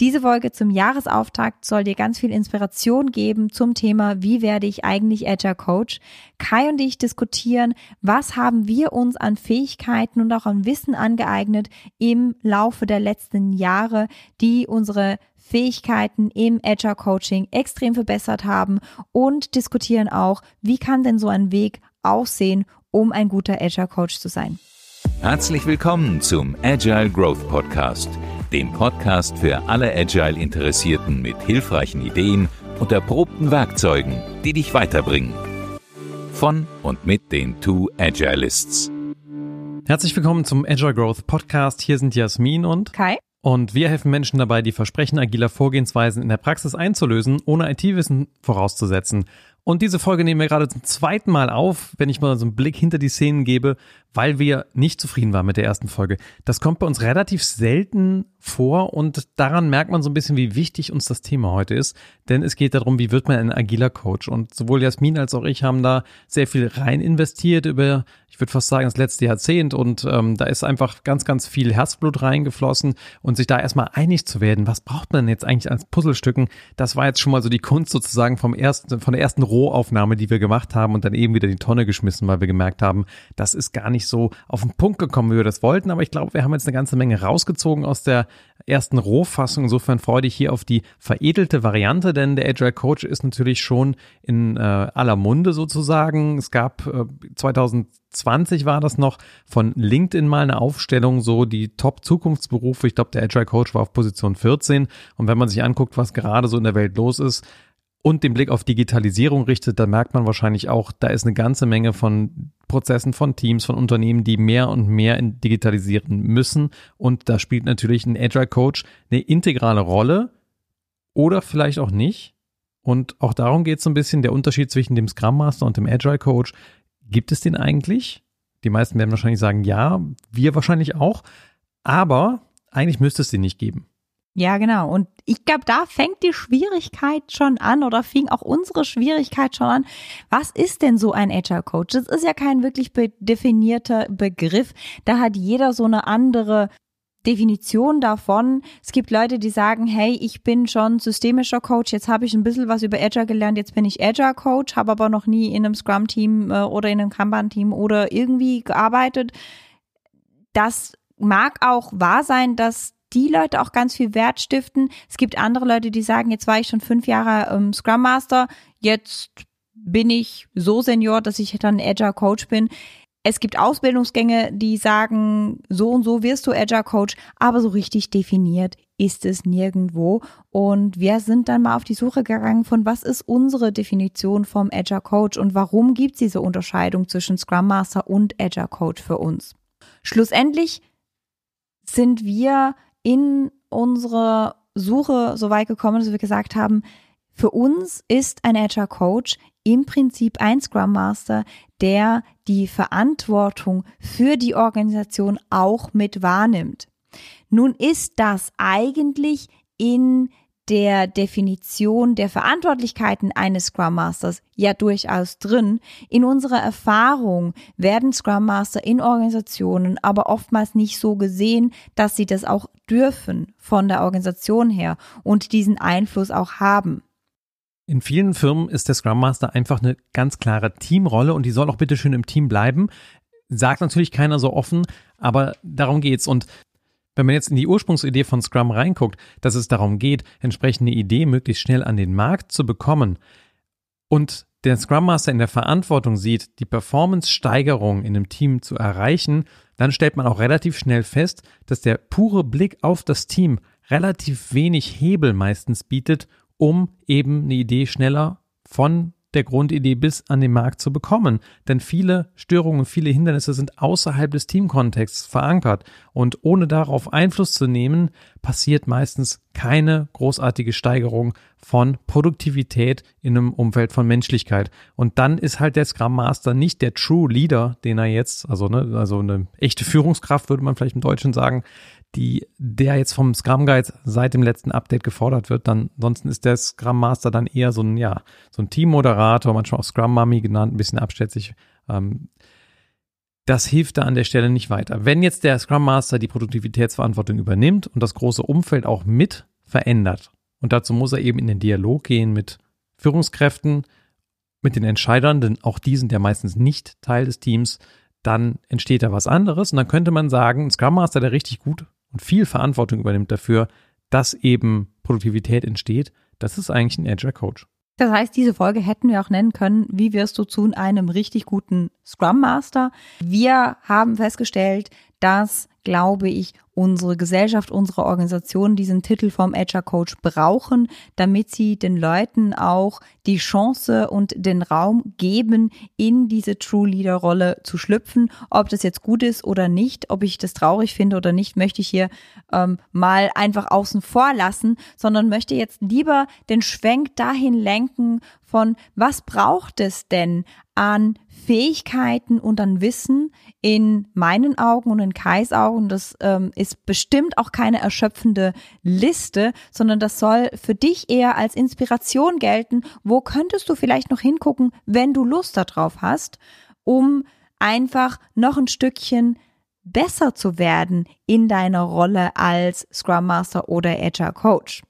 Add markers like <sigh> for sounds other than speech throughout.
Diese Folge zum Jahresauftakt soll dir ganz viel Inspiration geben zum Thema, wie werde ich eigentlich Agile Coach? Kai und ich diskutieren, was haben wir uns an Fähigkeiten und auch an Wissen angeeignet im Laufe der letzten Jahre, die unsere Fähigkeiten im Agile Coaching extrem verbessert haben und diskutieren auch, wie kann denn so ein Weg aussehen, um ein guter Agile Coach zu sein. Herzlich willkommen zum Agile Growth Podcast dem Podcast für alle Agile-Interessierten mit hilfreichen Ideen und erprobten Werkzeugen, die dich weiterbringen. Von und mit den Two Agilists. Herzlich willkommen zum Agile Growth Podcast. Hier sind Jasmin und Kai. Und wir helfen Menschen dabei, die Versprechen agiler Vorgehensweisen in der Praxis einzulösen, ohne IT-Wissen vorauszusetzen. Und diese Folge nehmen wir gerade zum zweiten Mal auf, wenn ich mal so einen Blick hinter die Szenen gebe, weil wir nicht zufrieden waren mit der ersten Folge. Das kommt bei uns relativ selten vor und daran merkt man so ein bisschen, wie wichtig uns das Thema heute ist. Denn es geht darum, wie wird man ein agiler Coach? Und sowohl Jasmin als auch ich haben da sehr viel rein investiert über, ich würde fast sagen, das letzte Jahrzehnt. Und ähm, da ist einfach ganz, ganz viel Herzblut reingeflossen und sich da erstmal einig zu werden, was braucht man jetzt eigentlich als Puzzlestücken? Das war jetzt schon mal so die Kunst sozusagen vom ersten, von der ersten Rohaufnahme, die wir gemacht haben und dann eben wieder die Tonne geschmissen, weil wir gemerkt haben, das ist gar nicht so auf den Punkt gekommen, wie wir das wollten. Aber ich glaube, wir haben jetzt eine ganze Menge rausgezogen aus der ersten Rohfassung. Insofern freue dich hier auf die veredelte Variante, denn der Agile Coach ist natürlich schon in äh, aller Munde sozusagen. Es gab äh, 2020 war das noch von LinkedIn mal eine Aufstellung, so die Top-Zukunftsberufe. Ich glaube, der Agile Coach war auf Position 14. Und wenn man sich anguckt, was gerade so in der Welt los ist, und den Blick auf Digitalisierung richtet, dann merkt man wahrscheinlich auch, da ist eine ganze Menge von Prozessen, von Teams, von Unternehmen, die mehr und mehr digitalisieren müssen. Und da spielt natürlich ein Agile Coach eine integrale Rolle oder vielleicht auch nicht. Und auch darum geht es so ein bisschen, der Unterschied zwischen dem Scrum Master und dem Agile Coach. Gibt es den eigentlich? Die meisten werden wahrscheinlich sagen, ja, wir wahrscheinlich auch. Aber eigentlich müsste es den nicht geben. Ja, genau. Und ich glaube, da fängt die Schwierigkeit schon an oder fing auch unsere Schwierigkeit schon an. Was ist denn so ein Agile Coach? Das ist ja kein wirklich definierter Begriff. Da hat jeder so eine andere Definition davon. Es gibt Leute, die sagen, hey, ich bin schon systemischer Coach, jetzt habe ich ein bisschen was über Agile gelernt, jetzt bin ich Agile Coach, habe aber noch nie in einem Scrum-Team äh, oder in einem Kanban-Team oder irgendwie gearbeitet. Das mag auch wahr sein, dass die Leute auch ganz viel Wert stiften. Es gibt andere Leute, die sagen, jetzt war ich schon fünf Jahre ähm, Scrum Master, jetzt bin ich so senior, dass ich dann Agile Coach bin. Es gibt Ausbildungsgänge, die sagen, so und so wirst du Agile Coach, aber so richtig definiert ist es nirgendwo. Und wir sind dann mal auf die Suche gegangen von, was ist unsere Definition vom Agile Coach und warum gibt es diese Unterscheidung zwischen Scrum Master und Agile Coach für uns? Schlussendlich sind wir in unsere Suche so weit gekommen, dass wir gesagt haben, für uns ist ein Agile Coach im Prinzip ein Scrum Master, der die Verantwortung für die Organisation auch mit wahrnimmt. Nun ist das eigentlich in der Definition der Verantwortlichkeiten eines Scrum Masters ja durchaus drin. In unserer Erfahrung werden Scrum Master in Organisationen aber oftmals nicht so gesehen, dass sie das auch dürfen von der Organisation her und diesen Einfluss auch haben. In vielen Firmen ist der Scrum Master einfach eine ganz klare Teamrolle und die soll auch bitte schön im Team bleiben. Sagt natürlich keiner so offen, aber darum geht's. Und wenn man jetzt in die Ursprungsidee von Scrum reinguckt, dass es darum geht, entsprechende Idee möglichst schnell an den Markt zu bekommen und der Scrum Master in der Verantwortung sieht, die Performance-Steigerung in einem Team zu erreichen, dann stellt man auch relativ schnell fest, dass der pure Blick auf das Team relativ wenig Hebel meistens bietet, um eben eine Idee schneller von der Grundidee bis an den Markt zu bekommen. Denn viele Störungen, viele Hindernisse sind außerhalb des Teamkontexts verankert. Und ohne darauf Einfluss zu nehmen, passiert meistens keine großartige Steigerung von Produktivität in einem Umfeld von Menschlichkeit. Und dann ist halt der Scrum Master nicht der True Leader, den er jetzt, also, ne, also eine echte Führungskraft, würde man vielleicht im Deutschen sagen, die, der jetzt vom Scrum Guide seit dem letzten Update gefordert wird, dann, ansonsten ist der Scrum Master dann eher so ein, ja, so ein Teammoderator, manchmal auch Scrum Mummy genannt, ein bisschen abschätzig. Ähm, das hilft da an der Stelle nicht weiter. Wenn jetzt der Scrum Master die Produktivitätsverantwortung übernimmt und das große Umfeld auch mit verändert. Und dazu muss er eben in den Dialog gehen mit Führungskräften, mit den Entscheidern, denn auch die sind ja meistens nicht Teil des Teams. Dann entsteht da was anderes und dann könnte man sagen, ein Scrum Master, der richtig gut und viel Verantwortung übernimmt dafür, dass eben Produktivität entsteht, das ist eigentlich ein Agile Coach. Das heißt, diese Folge hätten wir auch nennen können, wie wirst du zu einem richtig guten Scrum Master? Wir haben festgestellt, dass, glaube ich, unsere Gesellschaft, unsere Organisation diesen Titel vom Agile Coach brauchen, damit sie den Leuten auch die Chance und den Raum geben, in diese True Leader Rolle zu schlüpfen. Ob das jetzt gut ist oder nicht, ob ich das traurig finde oder nicht, möchte ich hier ähm, mal einfach außen vor lassen, sondern möchte jetzt lieber den Schwenk dahin lenken von, was braucht es denn an Fähigkeiten und an Wissen in meinen Augen und in Kais Augen. Das ähm, ist bestimmt auch keine erschöpfende Liste, sondern das soll für dich eher als Inspiration gelten. Wo könntest du vielleicht noch hingucken, wenn du Lust darauf hast, um einfach noch ein Stückchen besser zu werden in deiner Rolle als Scrum Master oder Agile Coach.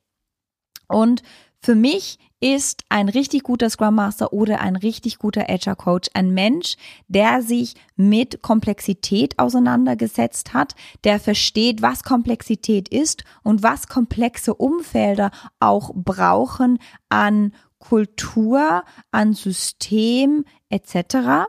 Und für mich ist ein richtig guter Scrum Master oder ein richtig guter Agile Coach ein Mensch, der sich mit Komplexität auseinandergesetzt hat, der versteht, was Komplexität ist und was komplexe Umfelder auch brauchen an Kultur, an System etc.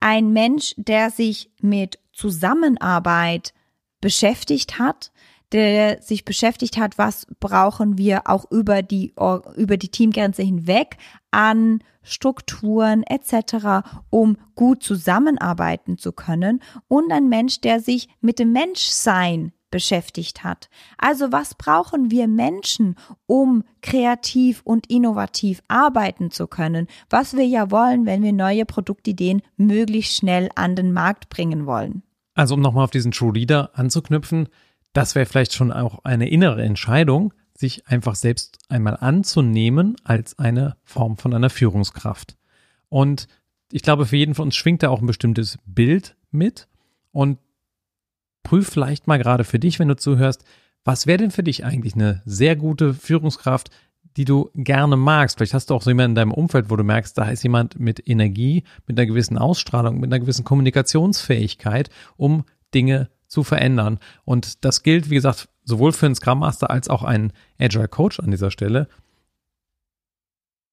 Ein Mensch, der sich mit Zusammenarbeit beschäftigt hat, der sich beschäftigt hat, was brauchen wir auch über die, über die Teamgrenze hinweg an Strukturen etc., um gut zusammenarbeiten zu können und ein Mensch, der sich mit dem Menschsein beschäftigt hat. Also was brauchen wir Menschen, um kreativ und innovativ arbeiten zu können, was wir ja wollen, wenn wir neue Produktideen möglichst schnell an den Markt bringen wollen. Also um nochmal auf diesen True Leader anzuknüpfen, das wäre vielleicht schon auch eine innere Entscheidung, sich einfach selbst einmal anzunehmen als eine Form von einer Führungskraft. Und ich glaube, für jeden von uns schwingt da auch ein bestimmtes Bild mit. Und prüf vielleicht mal gerade für dich, wenn du zuhörst, was wäre denn für dich eigentlich eine sehr gute Führungskraft, die du gerne magst? Vielleicht hast du auch so jemanden in deinem Umfeld, wo du merkst, da ist jemand mit Energie, mit einer gewissen Ausstrahlung, mit einer gewissen Kommunikationsfähigkeit, um Dinge zu verändern. Und das gilt, wie gesagt, sowohl für einen Scrum Master als auch einen Agile Coach an dieser Stelle.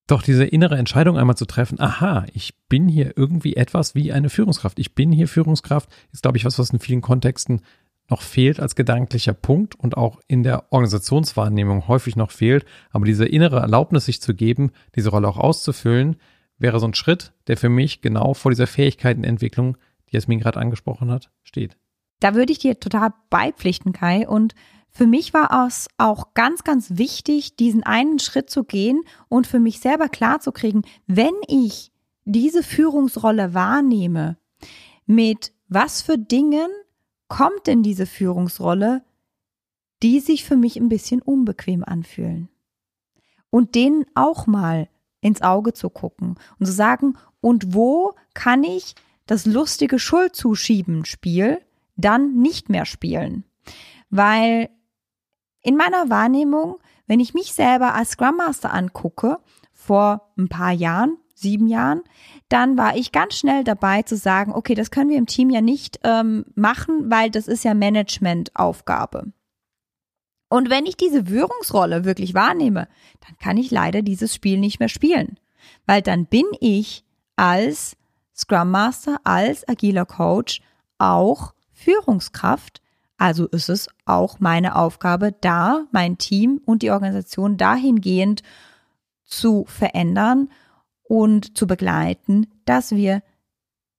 Doch diese innere Entscheidung einmal zu treffen, aha, ich bin hier irgendwie etwas wie eine Führungskraft. Ich bin hier Führungskraft, ist, glaube ich, was, was in vielen Kontexten noch fehlt als gedanklicher Punkt und auch in der Organisationswahrnehmung häufig noch fehlt. Aber diese innere Erlaubnis, sich zu geben, diese Rolle auch auszufüllen, wäre so ein Schritt, der für mich genau vor dieser Fähigkeitenentwicklung, die Jasmin gerade angesprochen hat, steht. Da würde ich dir total beipflichten, Kai. Und für mich war es auch ganz, ganz wichtig, diesen einen Schritt zu gehen und für mich selber klarzukriegen, wenn ich diese Führungsrolle wahrnehme, mit was für Dingen kommt denn diese Führungsrolle, die sich für mich ein bisschen unbequem anfühlen. Und denen auch mal ins Auge zu gucken und zu sagen, und wo kann ich das lustige Schuldzuschieben-Spiel dann nicht mehr spielen. Weil in meiner Wahrnehmung, wenn ich mich selber als Scrum Master angucke, vor ein paar Jahren, sieben Jahren, dann war ich ganz schnell dabei zu sagen, okay, das können wir im Team ja nicht ähm, machen, weil das ist ja Managementaufgabe. Und wenn ich diese Führungsrolle wirklich wahrnehme, dann kann ich leider dieses Spiel nicht mehr spielen, weil dann bin ich als Scrum Master, als agiler Coach auch Führungskraft. Also ist es auch meine Aufgabe, da mein Team und die Organisation dahingehend zu verändern und zu begleiten, dass wir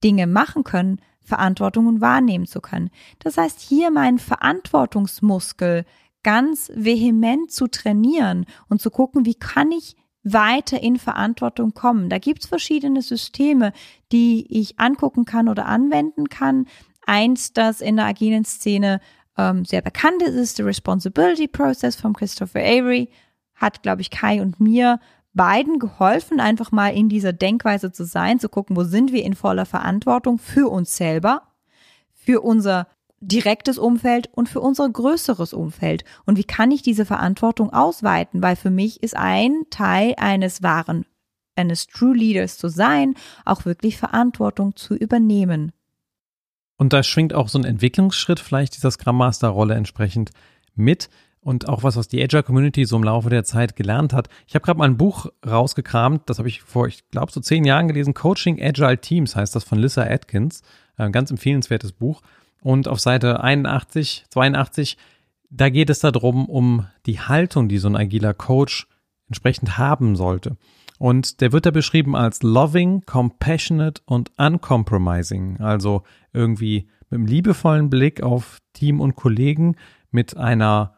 Dinge machen können, Verantwortungen wahrnehmen zu können. Das heißt, hier meinen Verantwortungsmuskel ganz vehement zu trainieren und zu gucken, wie kann ich weiter in Verantwortung kommen. Da gibt es verschiedene Systeme, die ich angucken kann oder anwenden kann. Eins, das in der agilen Szene ähm, sehr bekannt ist, ist der Responsibility Process von Christopher Avery. Hat, glaube ich, Kai und mir beiden geholfen, einfach mal in dieser Denkweise zu sein, zu gucken, wo sind wir in voller Verantwortung für uns selber, für unser direktes Umfeld und für unser größeres Umfeld. Und wie kann ich diese Verantwortung ausweiten? Weil für mich ist ein Teil eines wahren, eines True Leaders zu sein, auch wirklich Verantwortung zu übernehmen. Und da schwingt auch so ein Entwicklungsschritt vielleicht dieser Scrum Master Rolle entsprechend mit und auch was, was die Agile Community so im Laufe der Zeit gelernt hat. Ich habe gerade mal ein Buch rausgekramt, das habe ich vor, ich glaube, so zehn Jahren gelesen. Coaching Agile Teams heißt das von Lissa Atkins. Ein ganz empfehlenswertes Buch. Und auf Seite 81, 82, da geht es darum, um die Haltung, die so ein agiler Coach entsprechend haben sollte. Und der wird da beschrieben als loving, compassionate und uncompromising. Also irgendwie mit einem liebevollen Blick auf Team und Kollegen, mit einer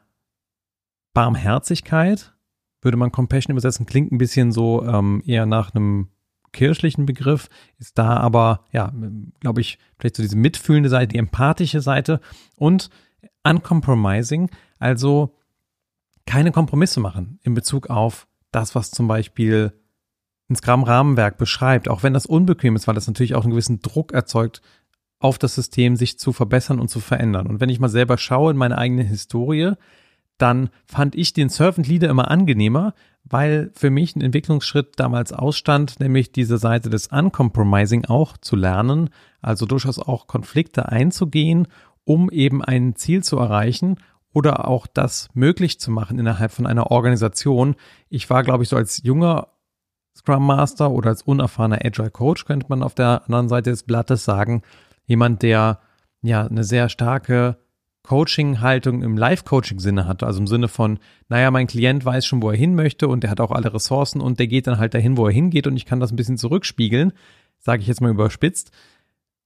Barmherzigkeit, würde man Compassion übersetzen, klingt ein bisschen so ähm, eher nach einem kirchlichen Begriff, ist da aber, ja, glaube ich, vielleicht so diese mitfühlende Seite, die empathische Seite und uncompromising, also keine Kompromisse machen in Bezug auf das, was zum Beispiel ein Scrum-Rahmenwerk beschreibt, auch wenn das unbequem ist, weil das natürlich auch einen gewissen Druck erzeugt, auf das System sich zu verbessern und zu verändern. Und wenn ich mal selber schaue in meine eigene Historie, dann fand ich den Servant Leader immer angenehmer, weil für mich ein Entwicklungsschritt damals ausstand, nämlich diese Seite des Uncompromising auch zu lernen, also durchaus auch Konflikte einzugehen, um eben ein Ziel zu erreichen oder auch das möglich zu machen innerhalb von einer Organisation. Ich war, glaube ich, so als junger Scrum Master oder als unerfahrener Agile Coach, könnte man auf der anderen Seite des Blattes sagen, jemand, der ja eine sehr starke Coaching-Haltung im Live-Coaching-Sinne hat. Also im Sinne von, naja, mein Klient weiß schon, wo er hin möchte und der hat auch alle Ressourcen und der geht dann halt dahin, wo er hingeht und ich kann das ein bisschen zurückspiegeln, sage ich jetzt mal überspitzt.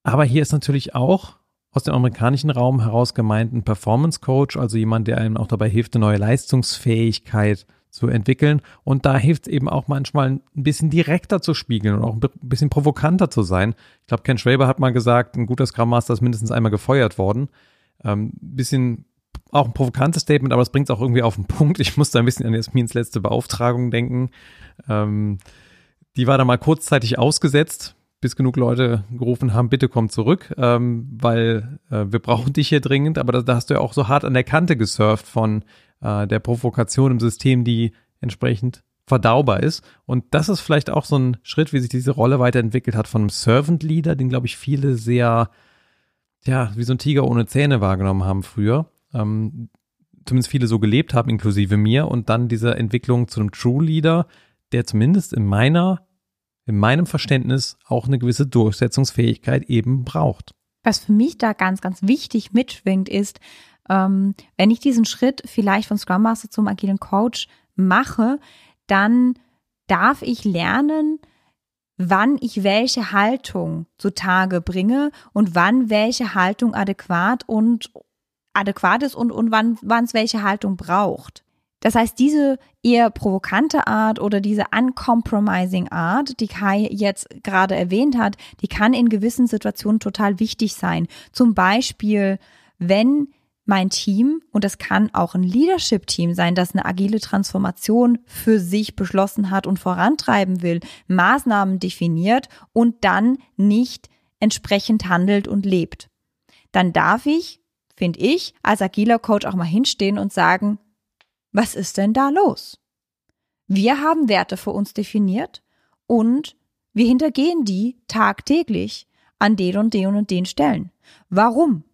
Aber hier ist natürlich auch aus dem amerikanischen Raum heraus gemeint ein Performance-Coach, also jemand, der einem auch dabei hilft, eine neue Leistungsfähigkeit zu entwickeln. Und da hilft es eben auch manchmal ein bisschen direkter zu spiegeln und auch ein bisschen provokanter zu sein. Ich glaube, Ken Schwaber hat mal gesagt, ein guter Scrum Master ist mindestens einmal gefeuert worden. Ähm, bisschen auch ein provokantes Statement, aber es bringt es auch irgendwie auf den <laughs> Punkt. Ich musste ein bisschen an Jasmins letzte Beauftragung denken. Ähm, die war da mal kurzzeitig ausgesetzt, bis genug Leute gerufen haben, bitte komm zurück, ähm, weil äh, wir brauchen dich hier dringend. Aber da, da, hast du ja auch so hart an der Kante gesurft von äh, der Provokation im System, die entsprechend verdaubar ist. Und das ist vielleicht auch so ein Schritt, wie sich diese Rolle weiterentwickelt hat von einem Servant Leader, den, glaube ich, viele sehr ja, wie so ein Tiger ohne Zähne wahrgenommen haben früher. Ähm, zumindest viele so gelebt haben, inklusive mir. Und dann diese Entwicklung zu einem True Leader, der zumindest in meiner, in meinem Verständnis auch eine gewisse Durchsetzungsfähigkeit eben braucht. Was für mich da ganz, ganz wichtig mitschwingt, ist, ähm, wenn ich diesen Schritt vielleicht von Scrum Master zum agilen Coach mache, dann darf ich lernen, wann ich welche Haltung zutage bringe und wann welche Haltung adäquat und adäquat ist und, und wann es welche Haltung braucht. Das heißt, diese eher provokante Art oder diese uncompromising Art, die Kai jetzt gerade erwähnt hat, die kann in gewissen Situationen total wichtig sein. Zum Beispiel, wenn mein Team, und das kann auch ein Leadership-Team sein, das eine agile Transformation für sich beschlossen hat und vorantreiben will, Maßnahmen definiert und dann nicht entsprechend handelt und lebt. Dann darf ich, finde ich, als agiler Coach auch mal hinstehen und sagen, was ist denn da los? Wir haben Werte für uns definiert und wir hintergehen die tagtäglich an den und den und den Stellen. Warum?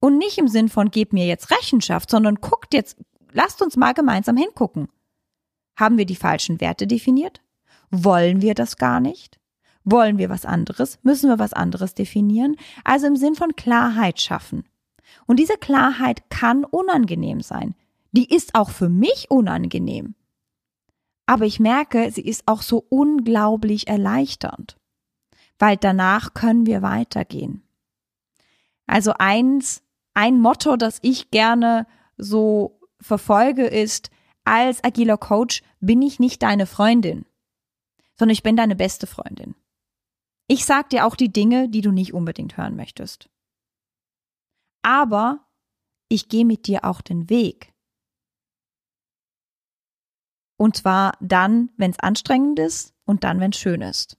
Und nicht im Sinn von, gebt mir jetzt Rechenschaft, sondern guckt jetzt, lasst uns mal gemeinsam hingucken. Haben wir die falschen Werte definiert? Wollen wir das gar nicht? Wollen wir was anderes? Müssen wir was anderes definieren? Also im Sinn von Klarheit schaffen. Und diese Klarheit kann unangenehm sein. Die ist auch für mich unangenehm. Aber ich merke, sie ist auch so unglaublich erleichternd. Weil danach können wir weitergehen. Also eins ein Motto, das ich gerne so verfolge, ist, als agiler Coach bin ich nicht deine Freundin, sondern ich bin deine beste Freundin. Ich sag dir auch die Dinge, die du nicht unbedingt hören möchtest. Aber ich gehe mit dir auch den Weg. Und zwar dann, wenn es anstrengend ist und dann, wenn es schön ist.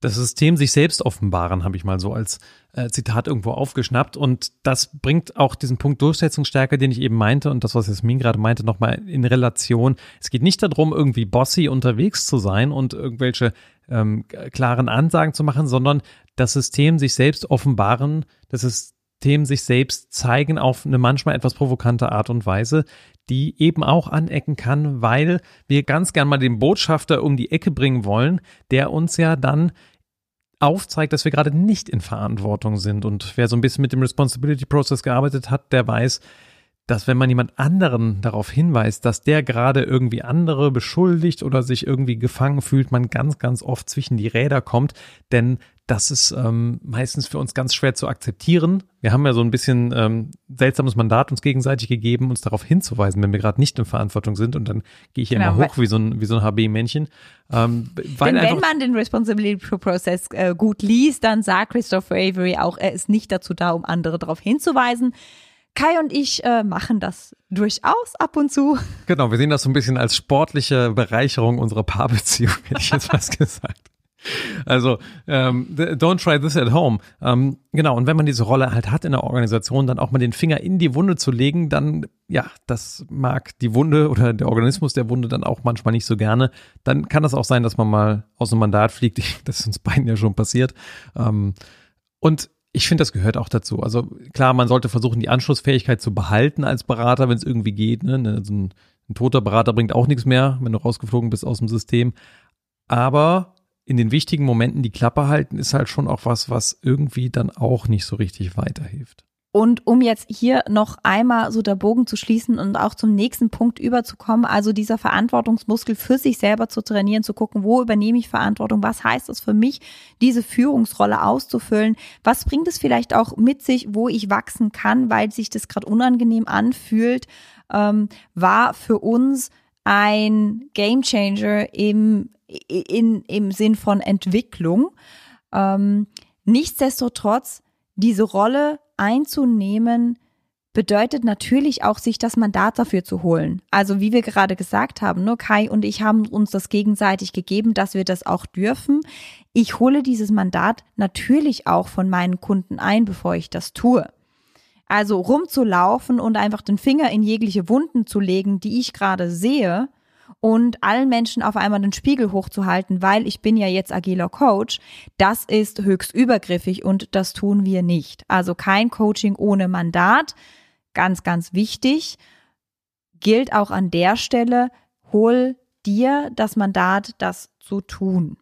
Das System sich selbst offenbaren, habe ich mal so als äh, Zitat irgendwo aufgeschnappt. Und das bringt auch diesen Punkt Durchsetzungsstärke, den ich eben meinte und das, was Jasmin gerade meinte, nochmal in Relation. Es geht nicht darum, irgendwie bossy unterwegs zu sein und irgendwelche ähm, klaren Ansagen zu machen, sondern das System sich selbst offenbaren, das System sich selbst zeigen auf eine manchmal etwas provokante Art und Weise, die eben auch anecken kann, weil wir ganz gern mal den Botschafter um die Ecke bringen wollen, der uns ja dann aufzeigt, dass wir gerade nicht in Verantwortung sind. Und wer so ein bisschen mit dem Responsibility Process gearbeitet hat, der weiß, dass wenn man jemand anderen darauf hinweist, dass der gerade irgendwie andere beschuldigt oder sich irgendwie gefangen fühlt, man ganz, ganz oft zwischen die Räder kommt. Denn das ist ähm, meistens für uns ganz schwer zu akzeptieren. Wir haben ja so ein bisschen ähm, seltsames Mandat uns gegenseitig gegeben, uns darauf hinzuweisen, wenn wir gerade nicht in Verantwortung sind. Und dann gehe ich genau, immer hoch wie so ein, wie so ein HB-Männchen. Ähm, Denn wenn man den Responsibility Process äh, gut liest, dann sagt Christopher Avery auch, er ist nicht dazu da, um andere darauf hinzuweisen. Kai und ich äh, machen das durchaus ab und zu. Genau, wir sehen das so ein bisschen als sportliche Bereicherung unserer Paarbeziehung, hätte ich jetzt <laughs> was gesagt. Also, ähm, don't try this at home. Ähm, genau, und wenn man diese Rolle halt hat in der Organisation, dann auch mal den Finger in die Wunde zu legen, dann, ja, das mag die Wunde oder der Organismus der Wunde dann auch manchmal nicht so gerne. Dann kann das auch sein, dass man mal aus dem Mandat fliegt. Das ist uns beiden ja schon passiert. Ähm, und ich finde, das gehört auch dazu. Also klar, man sollte versuchen, die Anschlussfähigkeit zu behalten als Berater, wenn es irgendwie geht. Ne? ne so ein, ein toter Berater bringt auch nichts mehr, wenn du rausgeflogen bist aus dem System. Aber in den wichtigen Momenten die Klappe halten, ist halt schon auch was, was irgendwie dann auch nicht so richtig weiterhilft. Und um jetzt hier noch einmal so der Bogen zu schließen und auch zum nächsten Punkt überzukommen, also dieser Verantwortungsmuskel für sich selber zu trainieren, zu gucken, wo übernehme ich Verantwortung, was heißt es für mich, diese Führungsrolle auszufüllen, was bringt es vielleicht auch mit sich, wo ich wachsen kann, weil sich das gerade unangenehm anfühlt, ähm, war für uns ein Gamechanger im in, im Sinn von Entwicklung. Ähm, nichtsdestotrotz, diese Rolle einzunehmen, bedeutet natürlich auch, sich das Mandat dafür zu holen. Also wie wir gerade gesagt haben, nur Kai und ich haben uns das gegenseitig gegeben, dass wir das auch dürfen. Ich hole dieses Mandat natürlich auch von meinen Kunden ein, bevor ich das tue. Also rumzulaufen und einfach den Finger in jegliche Wunden zu legen, die ich gerade sehe, und allen Menschen auf einmal den Spiegel hochzuhalten, weil ich bin ja jetzt agiler Coach, das ist höchst übergriffig und das tun wir nicht. Also kein Coaching ohne Mandat, ganz, ganz wichtig, gilt auch an der Stelle, hol dir das Mandat, das zu tun.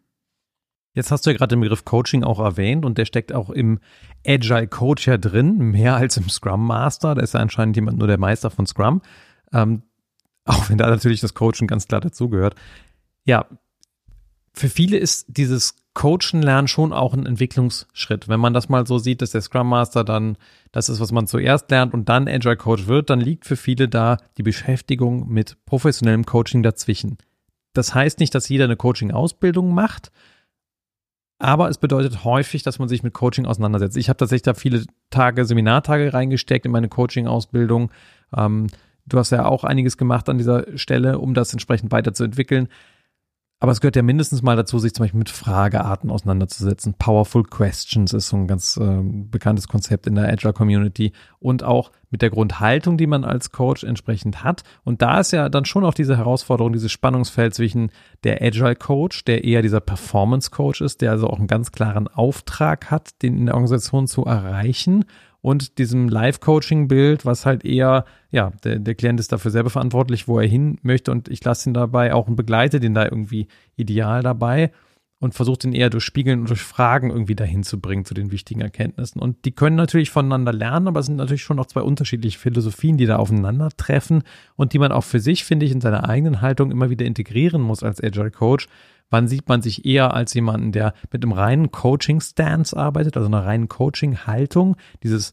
Jetzt hast du ja gerade den Begriff Coaching auch erwähnt und der steckt auch im Agile Coach ja drin, mehr als im Scrum Master. Da ist ja anscheinend jemand nur der Meister von Scrum. Ähm, auch wenn da natürlich das Coachen ganz klar dazugehört. Ja, für viele ist dieses Coachen lernen schon auch ein Entwicklungsschritt. Wenn man das mal so sieht, dass der Scrum Master dann das ist, was man zuerst lernt und dann Agile Coach wird, dann liegt für viele da die Beschäftigung mit professionellem Coaching dazwischen. Das heißt nicht, dass jeder eine Coaching-Ausbildung macht, aber es bedeutet häufig, dass man sich mit Coaching auseinandersetzt. Ich habe tatsächlich da viele Tage, Seminartage reingesteckt in meine Coaching-Ausbildung. Ähm, Du hast ja auch einiges gemacht an dieser Stelle, um das entsprechend weiterzuentwickeln. Aber es gehört ja mindestens mal dazu, sich zum Beispiel mit Fragearten auseinanderzusetzen. Powerful Questions ist so ein ganz äh, bekanntes Konzept in der Agile Community und auch mit der Grundhaltung, die man als Coach entsprechend hat. Und da ist ja dann schon auch diese Herausforderung, dieses Spannungsfeld zwischen der Agile Coach, der eher dieser Performance Coach ist, der also auch einen ganz klaren Auftrag hat, den in der Organisation zu erreichen und diesem Live-Coaching-Bild, was halt eher, ja, der, der Klient ist dafür selber verantwortlich, wo er hin möchte und ich lasse ihn dabei auch und begleite den da irgendwie ideal dabei und versuche den eher durch Spiegeln und durch Fragen irgendwie dahin zu bringen zu den wichtigen Erkenntnissen. Und die können natürlich voneinander lernen, aber es sind natürlich schon noch zwei unterschiedliche Philosophien, die da aufeinandertreffen und die man auch für sich, finde ich, in seiner eigenen Haltung immer wieder integrieren muss als Agile Coach, Wann sieht man sich eher als jemanden, der mit einem reinen Coaching-Stance arbeitet, also einer reinen Coaching-Haltung, dieses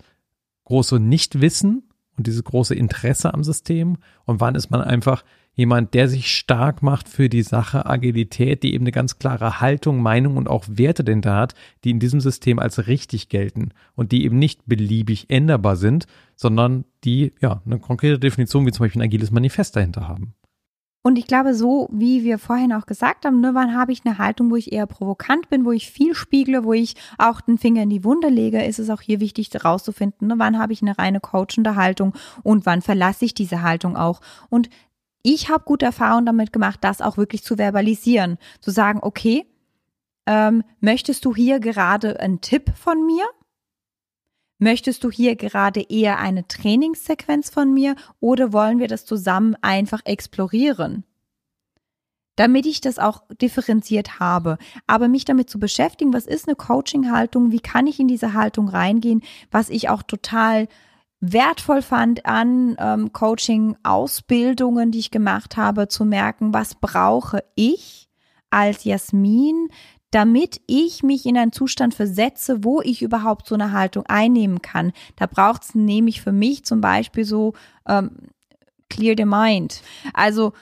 große Nichtwissen und dieses große Interesse am System? Und wann ist man einfach jemand, der sich stark macht für die Sache Agilität, die eben eine ganz klare Haltung, Meinung und auch Werte denn da hat, die in diesem System als richtig gelten und die eben nicht beliebig änderbar sind, sondern die ja eine konkrete Definition wie zum Beispiel ein agiles Manifest dahinter haben. Und ich glaube, so wie wir vorhin auch gesagt haben, ne, wann habe ich eine Haltung, wo ich eher provokant bin, wo ich viel spiegle, wo ich auch den Finger in die Wunde lege, ist es auch hier wichtig herauszufinden, ne, wann habe ich eine reine coachende Haltung und wann verlasse ich diese Haltung auch. Und ich habe gute Erfahrungen damit gemacht, das auch wirklich zu verbalisieren, zu sagen, okay, ähm, möchtest du hier gerade einen Tipp von mir? Möchtest du hier gerade eher eine Trainingssequenz von mir oder wollen wir das zusammen einfach explorieren? Damit ich das auch differenziert habe. Aber mich damit zu beschäftigen, was ist eine Coaching-Haltung, wie kann ich in diese Haltung reingehen, was ich auch total wertvoll fand an ähm, Coaching-Ausbildungen, die ich gemacht habe, zu merken, was brauche ich als Jasmin, damit ich mich in einen Zustand versetze, wo ich überhaupt so eine Haltung einnehmen kann. Da braucht es nämlich für mich zum Beispiel so ähm, clear the mind. Also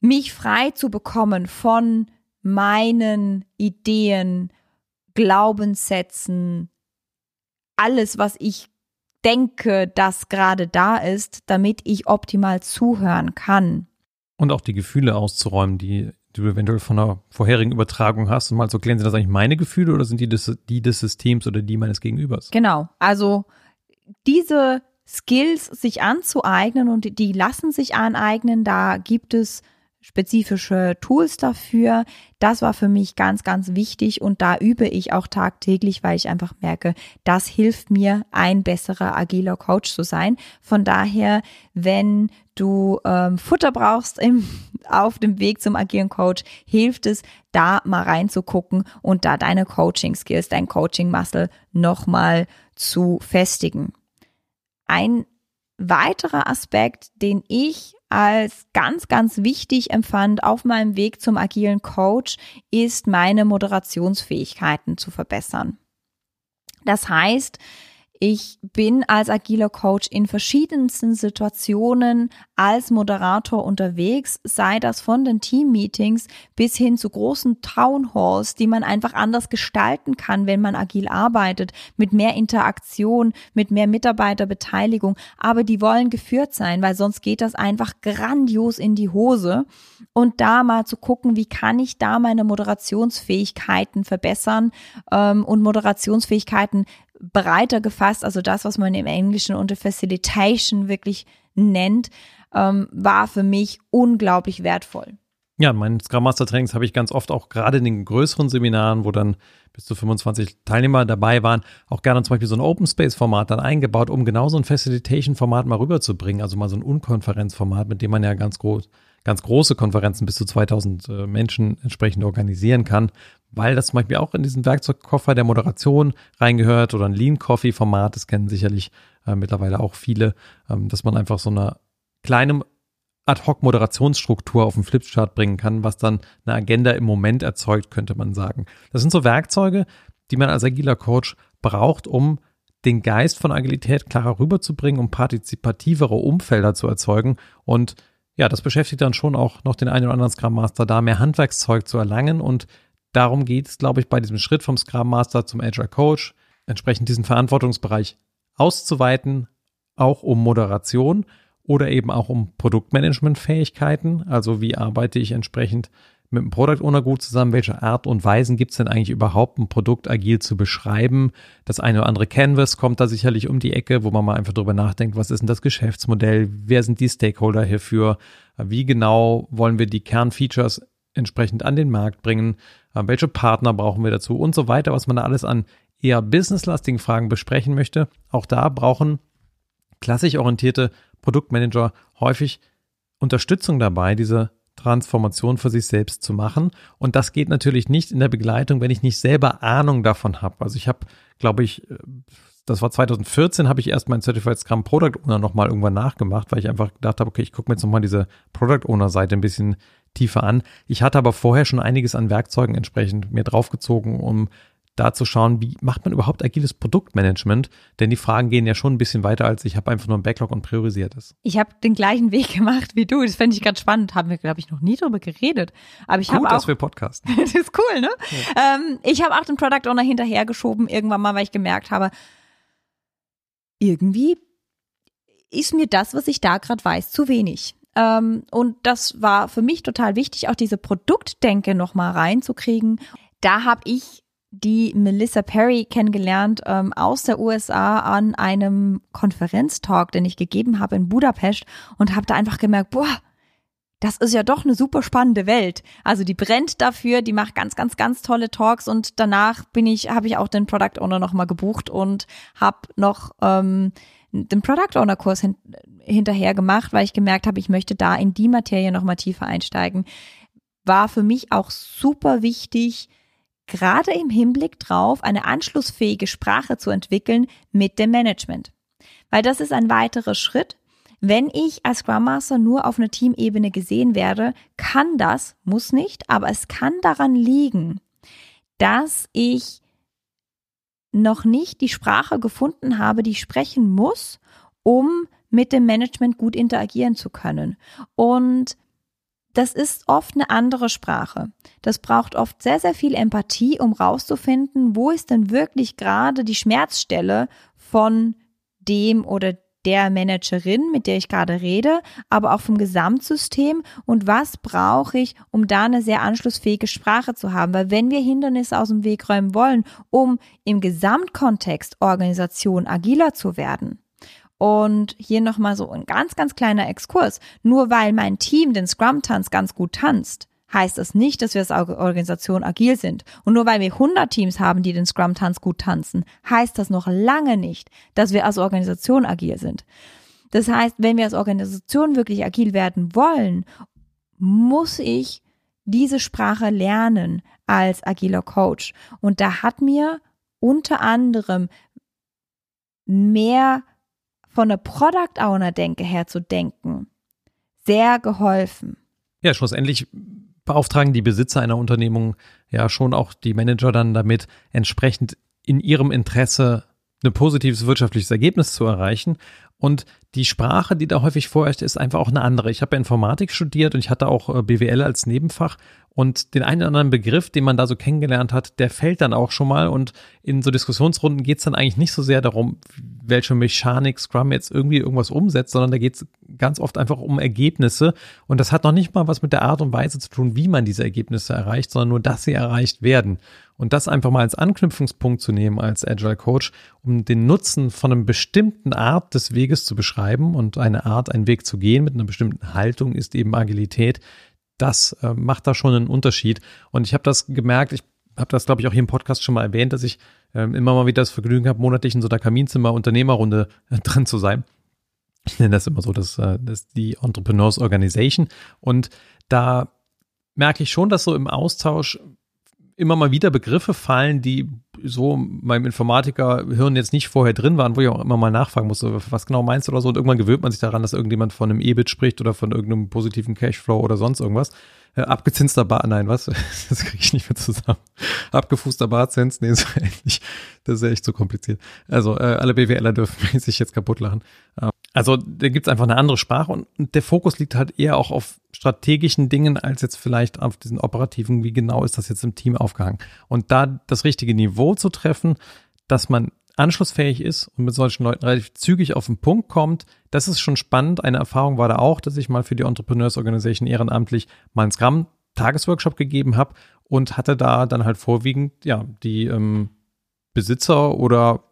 mich frei zu bekommen von meinen Ideen, Glaubenssätzen, alles, was ich denke, das gerade da ist, damit ich optimal zuhören kann. Und auch die Gefühle auszuräumen, die du eventuell von einer vorherigen Übertragung hast und mal so klären, sind das eigentlich meine Gefühle oder sind die des, die des Systems oder die meines Gegenübers? Genau. Also diese Skills sich anzueignen und die lassen sich aneignen, da gibt es spezifische Tools dafür. Das war für mich ganz, ganz wichtig und da übe ich auch tagtäglich, weil ich einfach merke, das hilft mir, ein besserer agiler Coach zu sein. Von daher, wenn du ähm, Futter brauchst im, <laughs> auf dem Weg zum agilen Coach, hilft es, da mal reinzugucken und da deine Coaching Skills, dein Coaching Muscle nochmal zu festigen. Ein weiterer Aspekt, den ich als ganz, ganz wichtig empfand auf meinem Weg zum agilen Coach, ist meine Moderationsfähigkeiten zu verbessern. Das heißt, ich bin als agiler Coach in verschiedensten Situationen als Moderator unterwegs, sei das von den Team-Meetings bis hin zu großen Town Halls, die man einfach anders gestalten kann, wenn man agil arbeitet, mit mehr Interaktion, mit mehr Mitarbeiterbeteiligung. Aber die wollen geführt sein, weil sonst geht das einfach grandios in die Hose. Und da mal zu gucken, wie kann ich da meine Moderationsfähigkeiten verbessern ähm, und Moderationsfähigkeiten breiter gefasst, also das, was man im Englischen unter Facilitation wirklich nennt, ähm, war für mich unglaublich wertvoll. Ja, mein Scrum Master Trainings habe ich ganz oft auch gerade in den größeren Seminaren, wo dann bis zu 25 Teilnehmer dabei waren, auch gerne zum Beispiel so ein Open Space Format dann eingebaut, um genau so ein Facilitation Format mal rüberzubringen, also mal so ein Unkonferenzformat, mit dem man ja ganz groß ganz große Konferenzen bis zu 2000 äh, Menschen entsprechend organisieren kann, weil das zum Beispiel auch in diesen Werkzeugkoffer der Moderation reingehört oder ein Lean Coffee Format, das kennen sicherlich äh, mittlerweile auch viele, ähm, dass man einfach so eine kleine Ad-Hoc-Moderationsstruktur auf den Flipchart bringen kann, was dann eine Agenda im Moment erzeugt, könnte man sagen. Das sind so Werkzeuge, die man als agiler Coach braucht, um den Geist von Agilität klarer rüberzubringen, um partizipativere Umfelder zu erzeugen und ja, das beschäftigt dann schon auch noch den einen oder anderen Scrum Master da, mehr Handwerkszeug zu erlangen. Und darum geht es, glaube ich, bei diesem Schritt vom Scrum Master zum Agile Coach, entsprechend diesen Verantwortungsbereich auszuweiten, auch um Moderation oder eben auch um Produktmanagement-Fähigkeiten. Also wie arbeite ich entsprechend mit dem Product Owner gut zusammen? Welche Art und Weisen gibt es denn eigentlich überhaupt, ein Produkt agil zu beschreiben? Das eine oder andere Canvas kommt da sicherlich um die Ecke, wo man mal einfach drüber nachdenkt, was ist denn das Geschäftsmodell? Wer sind die Stakeholder hierfür? Wie genau wollen wir die Kernfeatures entsprechend an den Markt bringen? Welche Partner brauchen wir dazu? Und so weiter, was man da alles an eher businesslastigen Fragen besprechen möchte. Auch da brauchen klassisch orientierte Produktmanager häufig Unterstützung dabei, diese Transformation für sich selbst zu machen. Und das geht natürlich nicht in der Begleitung, wenn ich nicht selber Ahnung davon habe. Also ich habe, glaube ich, äh, das war 2014, habe ich erst mein Certified Scrum Product Owner nochmal irgendwann nachgemacht, weil ich einfach gedacht habe, okay, ich gucke mir jetzt nochmal diese Product Owner Seite ein bisschen tiefer an. Ich hatte aber vorher schon einiges an Werkzeugen entsprechend mir draufgezogen, um da zu schauen, wie macht man überhaupt agiles Produktmanagement? Denn die Fragen gehen ja schon ein bisschen weiter, als ich habe einfach nur ein Backlog und priorisiert es. Ich habe den gleichen Weg <laughs> gemacht wie du. Das fände ich ganz spannend. Haben wir, glaube ich, noch nie drüber geredet. Aber ich auch. dass wir <laughs> podcasten. das ist cool, ne? Ja. Ähm, ich habe auch den Product Owner hinterhergeschoben irgendwann mal, weil ich gemerkt habe, irgendwie ist mir das, was ich da gerade weiß, zu wenig. Ähm, und das war für mich total wichtig, auch diese Produktdenke nochmal reinzukriegen. Da habe ich die Melissa Perry kennengelernt ähm, aus der USA an einem Konferenztalk, den ich gegeben habe in Budapest und habe da einfach gemerkt, boah, das ist ja doch eine super spannende Welt. Also die brennt dafür, die macht ganz, ganz, ganz tolle Talks und danach bin ich, habe ich auch den Product Owner nochmal gebucht und habe noch ähm, den Product Owner Kurs hin, hinterher gemacht, weil ich gemerkt habe, ich möchte da in die Materie nochmal tiefer einsteigen. War für mich auch super wichtig, gerade im Hinblick drauf, eine anschlussfähige Sprache zu entwickeln mit dem Management. Weil das ist ein weiterer Schritt, wenn ich als Scrum Master nur auf einer Teamebene gesehen werde, kann das, muss nicht, aber es kann daran liegen, dass ich noch nicht die Sprache gefunden habe, die ich sprechen muss, um mit dem Management gut interagieren zu können. Und das ist oft eine andere Sprache. Das braucht oft sehr, sehr viel Empathie, um rauszufinden, wo ist denn wirklich gerade die Schmerzstelle von dem oder der Managerin, mit der ich gerade rede, aber auch vom Gesamtsystem und was brauche ich, um da eine sehr anschlussfähige Sprache zu haben. Weil wenn wir Hindernisse aus dem Weg räumen wollen, um im Gesamtkontext Organisation agiler zu werden, und hier nochmal so ein ganz, ganz kleiner Exkurs. Nur weil mein Team den Scrum-Tanz ganz gut tanzt, heißt das nicht, dass wir als Organisation agil sind. Und nur weil wir 100 Teams haben, die den Scrum-Tanz gut tanzen, heißt das noch lange nicht, dass wir als Organisation agil sind. Das heißt, wenn wir als Organisation wirklich agil werden wollen, muss ich diese Sprache lernen als agiler Coach. Und da hat mir unter anderem mehr von der Product Owner Denke her zu denken, sehr geholfen. Ja, schlussendlich beauftragen die Besitzer einer Unternehmung ja schon auch die Manager dann damit, entsprechend in ihrem Interesse ein positives wirtschaftliches Ergebnis zu erreichen. Und die Sprache, die da häufig vorherrscht, ist einfach auch eine andere. Ich habe ja Informatik studiert und ich hatte auch äh, BWL als Nebenfach und den einen oder anderen Begriff, den man da so kennengelernt hat, der fällt dann auch schon mal und in so Diskussionsrunden geht es dann eigentlich nicht so sehr darum, welche Mechanik Scrum jetzt irgendwie irgendwas umsetzt, sondern da geht es ganz oft einfach um Ergebnisse und das hat noch nicht mal was mit der Art und Weise zu tun, wie man diese Ergebnisse erreicht, sondern nur, dass sie erreicht werden. Und das einfach mal als Anknüpfungspunkt zu nehmen als Agile Coach, um den Nutzen von einer bestimmten Art des Weges zu beschreiben und eine Art, einen Weg zu gehen mit einer bestimmten Haltung ist eben Agilität. Das äh, macht da schon einen Unterschied. Und ich habe das gemerkt, ich habe das, glaube ich, auch hier im Podcast schon mal erwähnt, dass ich äh, immer mal wieder das Vergnügen habe, monatlich in so einer Kaminzimmer-Unternehmerrunde äh, drin zu sein. Ich nenne das immer so, das, äh, das die Entrepreneurs Organization. Und da merke ich schon, dass so im Austausch immer mal wieder Begriffe fallen, die so meinem Informatikerhirn jetzt nicht vorher drin waren, wo ich auch immer mal nachfragen musste, was genau meinst du oder so. Und irgendwann gewöhnt man sich daran, dass irgendjemand von einem EBIT spricht oder von irgendeinem positiven Cashflow oder sonst irgendwas. Äh, abgezinster Bar, nein, was? <laughs> Das kriege ich nicht mehr zusammen. Abgefußter Barzins, nee, so <laughs> ähnlich. Das ist ja echt zu kompliziert. Also äh, alle BWLer dürfen <laughs> sich jetzt kaputt lachen. Ähm, also da gibt's einfach eine andere Sprache und, der Fokus liegt halt eher auch auf strategischen Dingen als jetzt vielleicht auf diesen operativen, wie genau ist das jetzt im Team aufgehangen. Und da das richtige Niveau zu treffen, dass man anschlussfähig ist und mit solchen Leuten relativ zügig auf den Punkt kommt, das ist schon spannend. Eine Erfahrung war da auch, dass ich mal für die Entrepreneurs Organization ehrenamtlich mal einen Scrum Tagesworkshop gegeben habe und hatte da dann halt vorwiegend ja die ähm, Besitzer oder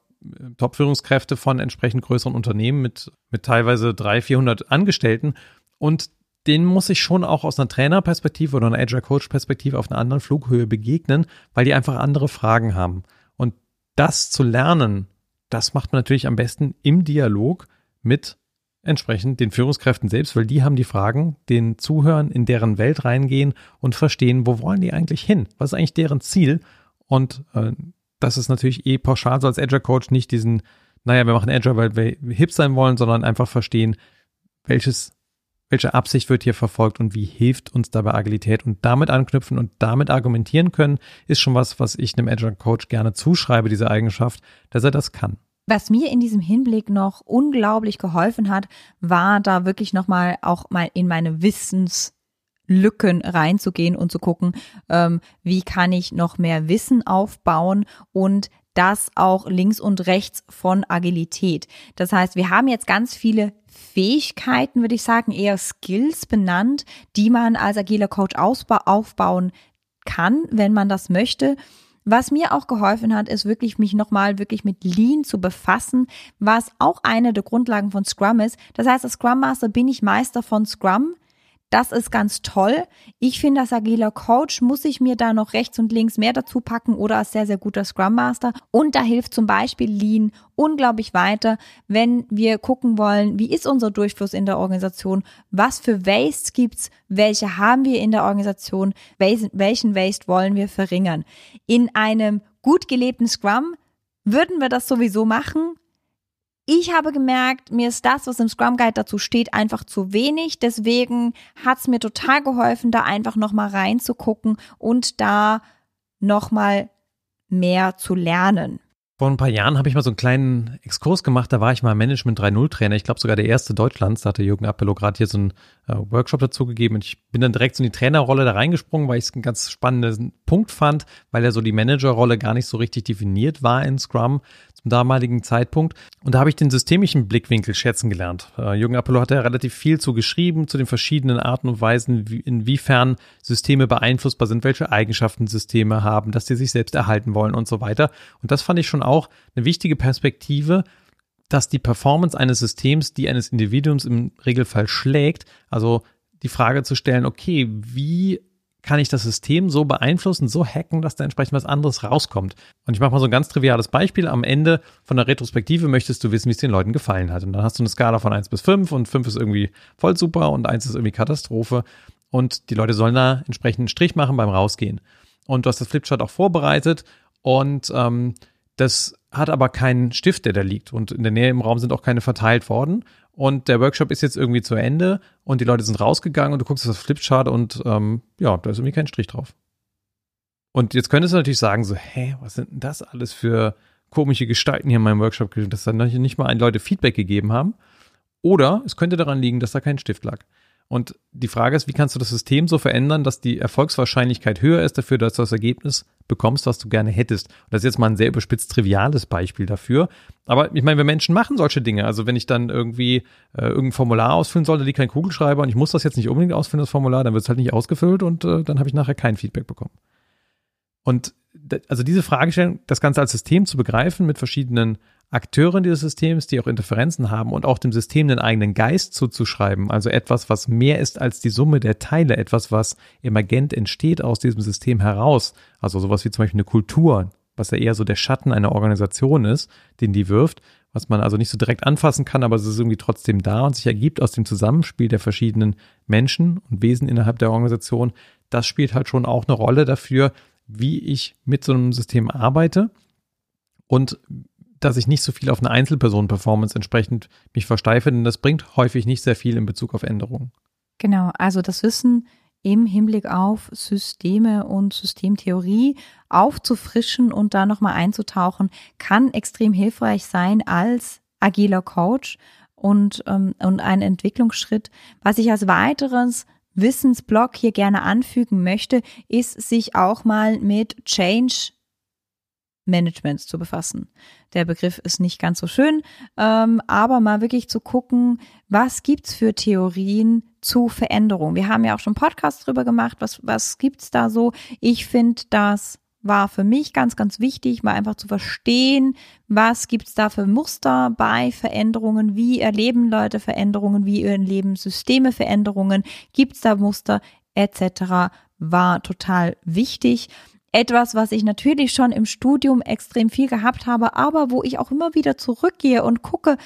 Top-Führungskräfte von entsprechend größeren Unternehmen mit, mit teilweise 300, 400 Angestellten und denen muss ich schon auch aus einer Trainerperspektive oder einer Agile Coach Perspektive auf einer anderen Flughöhe begegnen, weil die einfach andere Fragen haben. Und das zu lernen, das macht man natürlich am besten im Dialog mit entsprechend den Führungskräften selbst, weil die haben die Fragen, den Zuhören in deren Welt reingehen und verstehen, wo wollen die eigentlich hin? Was ist eigentlich deren Ziel? Und äh, das ist natürlich eh pauschal so als Agile Coach nicht diesen, naja, wir machen Agile, weil wir hip sein wollen, sondern einfach verstehen, welches welche Absicht wird hier verfolgt und wie hilft uns dabei Agilität und damit anknüpfen und damit argumentieren können, ist schon was, was ich einem Agile Coach gerne zuschreibe, diese Eigenschaft, dass er das kann. Was mir in diesem Hinblick noch unglaublich geholfen hat, war da wirklich nochmal auch mal in meine Wissenslücken reinzugehen und zu gucken, ähm, wie kann ich noch mehr Wissen aufbauen und das auch links und rechts von Agilität. Das heißt, wir haben jetzt ganz viele Fähigkeiten, würde ich sagen, eher Skills benannt, die man als agiler Coach aufbauen kann, wenn man das möchte. Was mir auch geholfen hat, ist wirklich mich nochmal wirklich mit Lean zu befassen, was auch eine der Grundlagen von Scrum ist. Das heißt, als Scrum Master bin ich Meister von Scrum. Das ist ganz toll. Ich finde, als agiler Coach muss ich mir da noch rechts und links mehr dazu packen oder als sehr, sehr guter Scrum Master. Und da hilft zum Beispiel Lean unglaublich weiter, wenn wir gucken wollen, wie ist unser Durchfluss in der Organisation? Was für Waste gibt's? Welche haben wir in der Organisation? Welchen Waste wollen wir verringern? In einem gut gelebten Scrum würden wir das sowieso machen, ich habe gemerkt, mir ist das, was im Scrum Guide dazu steht, einfach zu wenig. Deswegen hat es mir total geholfen, da einfach nochmal reinzugucken und da nochmal mehr zu lernen. Vor ein paar Jahren habe ich mal so einen kleinen Exkurs gemacht. Da war ich mal Management 3.0 Trainer. Ich glaube sogar der erste Deutschlands. Da hatte Jürgen Appello gerade hier so einen äh, Workshop dazu gegeben. Und ich bin dann direkt so in die Trainerrolle da reingesprungen, weil ich es einen ganz spannenden Punkt fand, weil ja so die Managerrolle gar nicht so richtig definiert war in Scrum zum damaligen Zeitpunkt. Und da habe ich den systemischen Blickwinkel schätzen gelernt. Äh, Jürgen Apollo hat ja relativ viel zu geschrieben, zu den verschiedenen Arten und Weisen, wie, inwiefern Systeme beeinflussbar sind, welche Eigenschaften Systeme haben, dass sie sich selbst erhalten wollen und so weiter. Und das fand ich schon auch eine wichtige Perspektive, dass die Performance eines Systems die eines Individuums im Regelfall schlägt. Also die Frage zu stellen, okay, wie kann ich das System so beeinflussen, so hacken, dass da entsprechend was anderes rauskommt. Und ich mache mal so ein ganz triviales Beispiel. Am Ende von der Retrospektive möchtest du wissen, wie es den Leuten gefallen hat. Und dann hast du eine Skala von 1 bis 5 und 5 ist irgendwie voll super und 1 ist irgendwie Katastrophe. Und die Leute sollen da entsprechend einen Strich machen beim Rausgehen. Und du hast das Flipchart auch vorbereitet und ähm, das hat aber keinen Stift, der da liegt. Und in der Nähe im Raum sind auch keine verteilt worden und der Workshop ist jetzt irgendwie zu Ende und die Leute sind rausgegangen und du guckst auf das Flipchart und ähm, ja, da ist irgendwie kein Strich drauf. Und jetzt könntest du natürlich sagen, so, hä, was sind denn das alles für komische Gestalten hier in meinem Workshop, dass da nicht mal ein Leute Feedback gegeben haben. Oder es könnte daran liegen, dass da kein Stift lag. Und die Frage ist, wie kannst du das System so verändern, dass die Erfolgswahrscheinlichkeit höher ist dafür, dass du das Ergebnis bekommst, was du gerne hättest. Und das ist jetzt mal ein sehr überspitzt triviales Beispiel dafür. Aber ich meine, wir Menschen machen solche Dinge. Also wenn ich dann irgendwie äh, irgendein Formular ausfüllen sollte, liegt kein Kugelschreiber und ich muss das jetzt nicht unbedingt ausfüllen, das Formular, dann wird es halt nicht ausgefüllt und äh, dann habe ich nachher kein Feedback bekommen. Und also diese Fragestellung, das Ganze als System zu begreifen mit verschiedenen Akteuren dieses Systems, die auch Interferenzen haben und auch dem System den eigenen Geist zuzuschreiben, also etwas, was mehr ist als die Summe der Teile, etwas, was emergent entsteht aus diesem System heraus, also sowas wie zum Beispiel eine Kultur, was ja eher so der Schatten einer Organisation ist, den die wirft, was man also nicht so direkt anfassen kann, aber es ist irgendwie trotzdem da und sich ergibt aus dem Zusammenspiel der verschiedenen Menschen und Wesen innerhalb der Organisation, das spielt halt schon auch eine Rolle dafür, wie ich mit so einem System arbeite und dass ich nicht so viel auf eine Einzelperson-Performance entsprechend mich versteife, denn das bringt häufig nicht sehr viel in Bezug auf Änderungen. Genau, also das Wissen im Hinblick auf Systeme und Systemtheorie aufzufrischen und da nochmal einzutauchen, kann extrem hilfreich sein als agiler Coach und, ähm, und ein Entwicklungsschritt. Was ich als weiteres Wissensblock hier gerne anfügen möchte, ist sich auch mal mit Change Managements zu befassen. Der Begriff ist nicht ganz so schön, ähm, aber mal wirklich zu gucken, was gibt's für Theorien zu Veränderung. Wir haben ja auch schon Podcasts drüber gemacht, was, was gibt's da so. Ich finde, das war für mich ganz, ganz wichtig, mal einfach zu verstehen, was gibt's da für Muster bei Veränderungen, wie erleben Leute Veränderungen, wie erleben Systeme Veränderungen, gibt's da Muster etc. war total wichtig etwas, was ich natürlich schon im Studium extrem viel gehabt habe, aber wo ich auch immer wieder zurückgehe und gucke,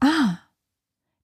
ah,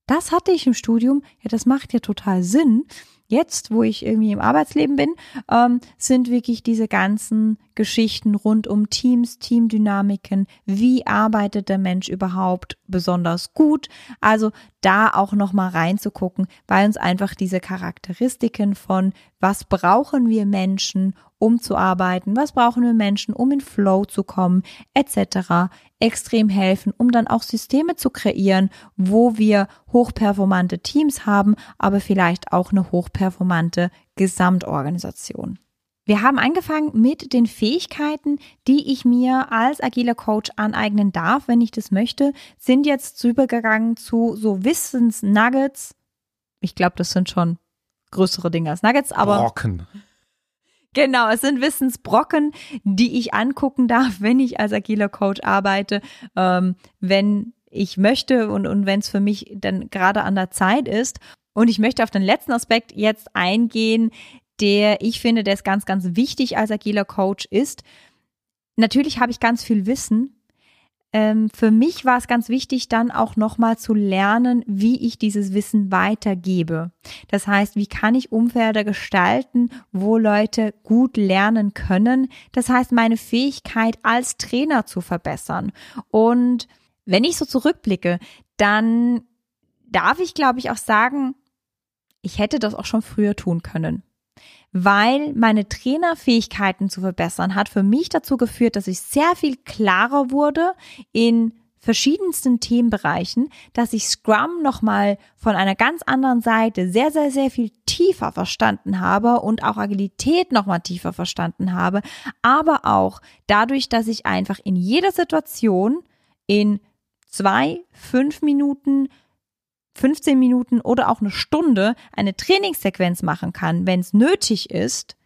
das hatte ich im Studium, ja, das macht ja total Sinn jetzt, wo ich irgendwie im Arbeitsleben bin, ähm, sind wirklich diese ganzen Geschichten rund um Teams, Teamdynamiken, wie arbeitet der Mensch überhaupt besonders gut. Also da auch nochmal reinzugucken, weil uns einfach diese Charakteristiken von was brauchen wir Menschen, um zu arbeiten, was brauchen wir Menschen, um in Flow zu kommen, etc. extrem helfen, um dann auch Systeme zu kreieren, wo wir hochperformante Teams haben, aber vielleicht auch eine hochperformante Gesamtorganisation. Wir haben angefangen mit den Fähigkeiten, die ich mir als agiler Coach aneignen darf, wenn ich das möchte, sind jetzt übergegangen zu so Wissensnuggets. Ich glaube, das sind schon größere Dinge als Nuggets, aber. Brocken. Genau, es sind Wissensbrocken, die ich angucken darf, wenn ich als agiler Coach arbeite, ähm, wenn ich möchte und, und wenn es für mich dann gerade an der Zeit ist. Und ich möchte auf den letzten Aspekt jetzt eingehen, der ich finde, der ist ganz, ganz wichtig als agiler Coach ist. Natürlich habe ich ganz viel Wissen. Ähm, für mich war es ganz wichtig, dann auch nochmal zu lernen, wie ich dieses Wissen weitergebe. Das heißt, wie kann ich Umfelder gestalten, wo Leute gut lernen können. Das heißt, meine Fähigkeit als Trainer zu verbessern. Und wenn ich so zurückblicke, dann darf ich, glaube ich, auch sagen, ich hätte das auch schon früher tun können weil meine Trainerfähigkeiten zu verbessern hat für mich dazu geführt, dass ich sehr viel klarer wurde in verschiedensten Themenbereichen, dass ich Scrum nochmal von einer ganz anderen Seite sehr, sehr, sehr viel tiefer verstanden habe und auch Agilität nochmal tiefer verstanden habe, aber auch dadurch, dass ich einfach in jeder Situation in zwei, fünf Minuten 15 Minuten oder auch eine Stunde eine Trainingssequenz machen kann, wenn es nötig ist,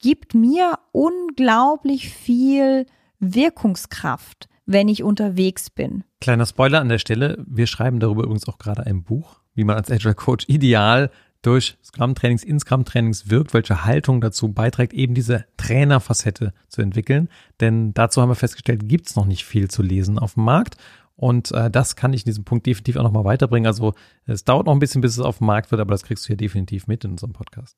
gibt mir unglaublich viel Wirkungskraft, wenn ich unterwegs bin. Kleiner Spoiler an der Stelle, wir schreiben darüber übrigens auch gerade ein Buch, wie man als Agile Coach ideal durch Scrum-Trainings in Scrum-Trainings wirkt, welche Haltung dazu beiträgt, eben diese Trainerfacette zu entwickeln. Denn dazu haben wir festgestellt, gibt es noch nicht viel zu lesen auf dem Markt. Und äh, das kann ich in diesem Punkt definitiv auch nochmal weiterbringen. Also es dauert noch ein bisschen, bis es auf dem Markt wird, aber das kriegst du hier definitiv mit in unserem Podcast.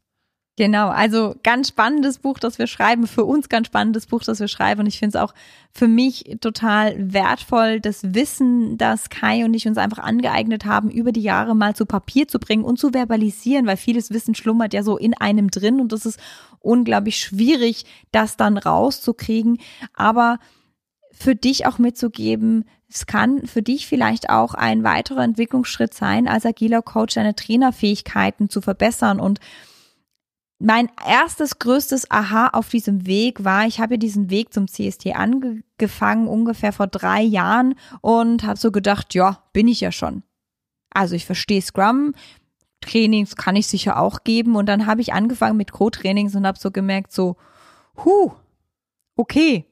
Genau, also ganz spannendes Buch, das wir schreiben, für uns ganz spannendes Buch, das wir schreiben. Und ich finde es auch für mich total wertvoll, das Wissen, das Kai und ich uns einfach angeeignet haben, über die Jahre mal zu Papier zu bringen und zu verbalisieren, weil vieles Wissen schlummert ja so in einem drin und das ist unglaublich schwierig, das dann rauszukriegen. Aber für dich auch mitzugeben, es kann für dich vielleicht auch ein weiterer Entwicklungsschritt sein, als agiler Coach deine Trainerfähigkeiten zu verbessern. Und mein erstes größtes Aha auf diesem Weg war, ich habe diesen Weg zum CST angefangen, ungefähr vor drei Jahren und habe so gedacht, ja, bin ich ja schon. Also ich verstehe Scrum, Trainings kann ich sicher auch geben und dann habe ich angefangen mit Co-Trainings und habe so gemerkt, so, hu, okay,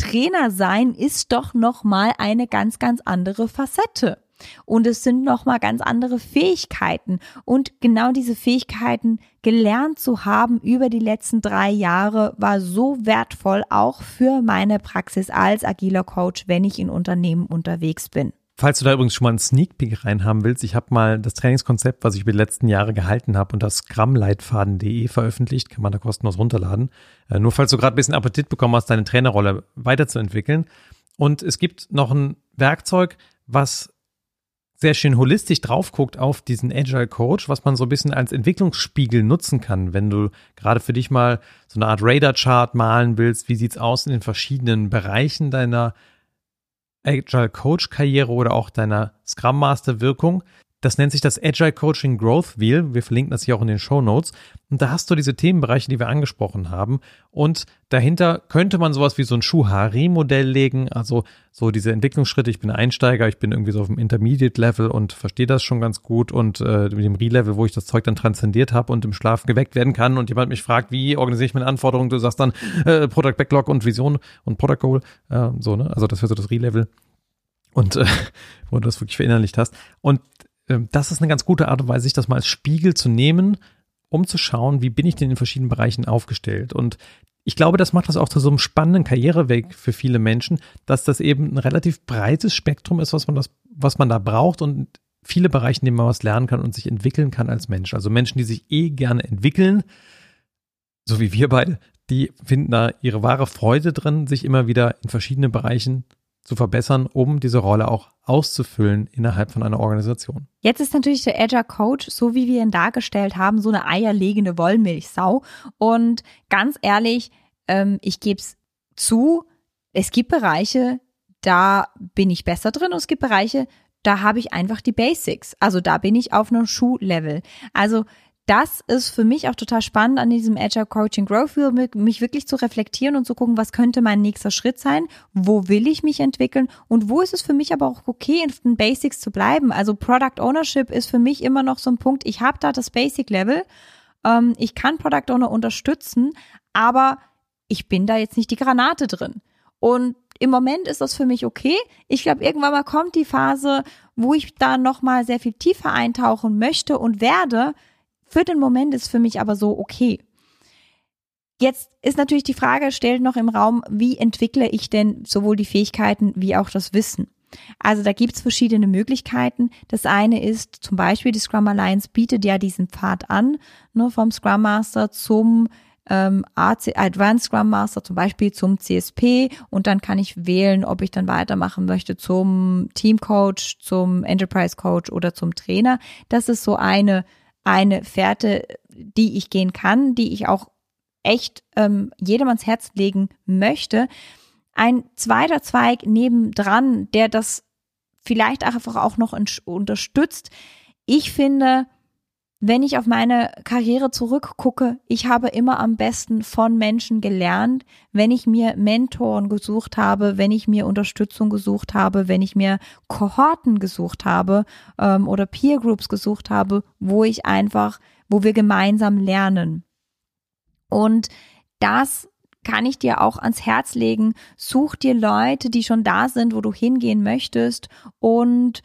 Trainer sein ist doch noch mal eine ganz ganz andere Facette. Und es sind noch mal ganz andere Fähigkeiten. Und genau diese Fähigkeiten gelernt zu haben über die letzten drei Jahre war so wertvoll auch für meine Praxis als agiler Coach, wenn ich in Unternehmen unterwegs bin. Falls du da übrigens schon mal einen Sneak Peek reinhaben willst, ich habe mal das Trainingskonzept, was ich über die letzten Jahre gehalten habe, unter scrumleitfaden.de veröffentlicht, kann man da kostenlos runterladen. Äh, nur falls du gerade ein bisschen Appetit bekommen hast, deine Trainerrolle weiterzuentwickeln. Und es gibt noch ein Werkzeug, was sehr schön holistisch drauf guckt auf diesen Agile Coach, was man so ein bisschen als Entwicklungsspiegel nutzen kann, wenn du gerade für dich mal so eine Art Radar-Chart malen willst, wie sieht's aus in den verschiedenen Bereichen deiner Agile Coach Karriere oder auch deiner Scrum Master Wirkung. Das nennt sich das Agile Coaching Growth Wheel. Wir verlinken das hier auch in den Show Notes. Und da hast du diese Themenbereiche, die wir angesprochen haben. Und dahinter könnte man sowas wie so ein Schuhari-Modell legen. Also so diese Entwicklungsschritte. Ich bin Einsteiger, ich bin irgendwie so auf dem Intermediate-Level und verstehe das schon ganz gut. Und äh, mit dem Re-Level, wo ich das Zeug dann transzendiert habe und im Schlaf geweckt werden kann und jemand mich fragt, wie organisiere ich meine Anforderungen, du sagst dann äh, Product Backlog und Vision und Product Goal. Äh, so, ne? Also das wäre so das Re-Level. Und äh, <laughs> wo du das wirklich verinnerlicht hast. Und das ist eine ganz gute Art und Weise, sich das mal als Spiegel zu nehmen, um zu schauen, wie bin ich denn in verschiedenen Bereichen aufgestellt. Und ich glaube, das macht das auch zu so einem spannenden Karriereweg für viele Menschen, dass das eben ein relativ breites Spektrum ist, was man das, was man da braucht und viele Bereiche, in denen man was lernen kann und sich entwickeln kann als Mensch. Also Menschen, die sich eh gerne entwickeln, so wie wir beide, die finden da ihre wahre Freude drin, sich immer wieder in verschiedenen Bereichen zu verbessern, um diese Rolle auch auszufüllen innerhalb von einer Organisation. Jetzt ist natürlich der Agile Coach, so wie wir ihn dargestellt haben, so eine eierlegende Wollmilchsau. Und ganz ehrlich, ähm, ich gebe es zu, es gibt Bereiche, da bin ich besser drin und es gibt Bereiche, da habe ich einfach die Basics. Also da bin ich auf einem Schuhlevel. Also das ist für mich auch total spannend an diesem Agile Coaching Growth Wheel, mich wirklich zu reflektieren und zu gucken, was könnte mein nächster Schritt sein, wo will ich mich entwickeln und wo ist es für mich aber auch okay, in den Basics zu bleiben. Also Product Ownership ist für mich immer noch so ein Punkt, ich habe da das Basic Level, ähm, ich kann Product Owner unterstützen, aber ich bin da jetzt nicht die Granate drin. Und im Moment ist das für mich okay. Ich glaube, irgendwann mal kommt die Phase, wo ich da nochmal sehr viel tiefer eintauchen möchte und werde. Für den Moment ist für mich aber so okay. Jetzt ist natürlich die Frage, stellt noch im Raum, wie entwickle ich denn sowohl die Fähigkeiten wie auch das Wissen? Also da gibt's verschiedene Möglichkeiten. Das eine ist zum Beispiel, die Scrum Alliance bietet ja diesen Pfad an, nur vom Scrum Master zum ähm, Advanced Scrum Master zum Beispiel zum CSP und dann kann ich wählen, ob ich dann weitermachen möchte zum Team Coach, zum Enterprise Coach oder zum Trainer. Das ist so eine eine Fährte, die ich gehen kann, die ich auch echt ähm, jedem ans Herz legen möchte. Ein zweiter Zweig nebendran, der das vielleicht einfach auch noch unterstützt. Ich finde, wenn ich auf meine Karriere zurückgucke, ich habe immer am besten von Menschen gelernt, wenn ich mir Mentoren gesucht habe, wenn ich mir Unterstützung gesucht habe, wenn ich mir Kohorten gesucht habe ähm, oder Peer Groups gesucht habe, wo ich einfach, wo wir gemeinsam lernen. Und das kann ich dir auch ans Herz legen. Such dir Leute, die schon da sind, wo du hingehen möchtest und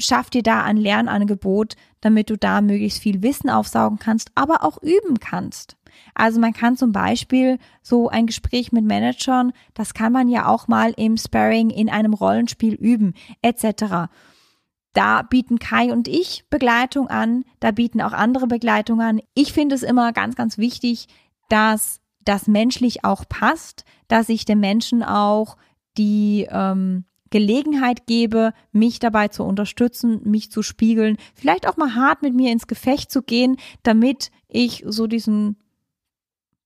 schaff dir da ein Lernangebot, damit du da möglichst viel Wissen aufsaugen kannst, aber auch üben kannst. Also man kann zum Beispiel so ein Gespräch mit Managern, das kann man ja auch mal im Sparring in einem Rollenspiel üben, etc. Da bieten Kai und ich Begleitung an, da bieten auch andere Begleitung an. Ich finde es immer ganz, ganz wichtig, dass das menschlich auch passt, dass ich den Menschen auch die ähm, Gelegenheit gebe, mich dabei zu unterstützen, mich zu spiegeln, vielleicht auch mal hart mit mir ins Gefecht zu gehen, damit ich so diesen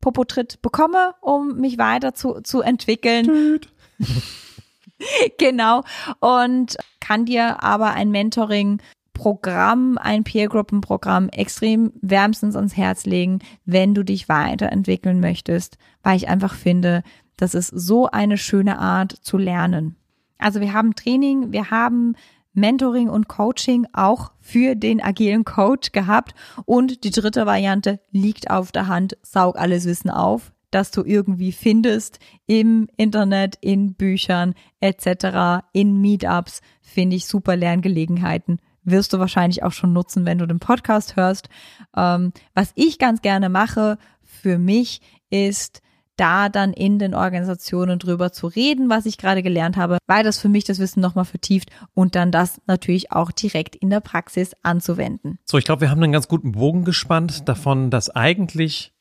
Popotritt bekomme, um mich weiter zu, zu entwickeln. <laughs> genau. Und kann dir aber ein Mentoring Programm, ein Peer-Gruppen-Programm extrem wärmstens ans Herz legen, wenn du dich weiterentwickeln möchtest, weil ich einfach finde, das ist so eine schöne Art zu lernen. Also wir haben Training, wir haben Mentoring und Coaching auch für den agilen Coach gehabt. Und die dritte Variante liegt auf der Hand, saug alles Wissen auf, das du irgendwie findest im Internet, in Büchern etc., in Meetups, finde ich super Lerngelegenheiten. Wirst du wahrscheinlich auch schon nutzen, wenn du den Podcast hörst. Ähm, was ich ganz gerne mache für mich ist, da dann in den Organisationen drüber zu reden, was ich gerade gelernt habe, weil das für mich das Wissen nochmal vertieft und dann das natürlich auch direkt in der Praxis anzuwenden. So, ich glaube, wir haben einen ganz guten Bogen gespannt davon, dass eigentlich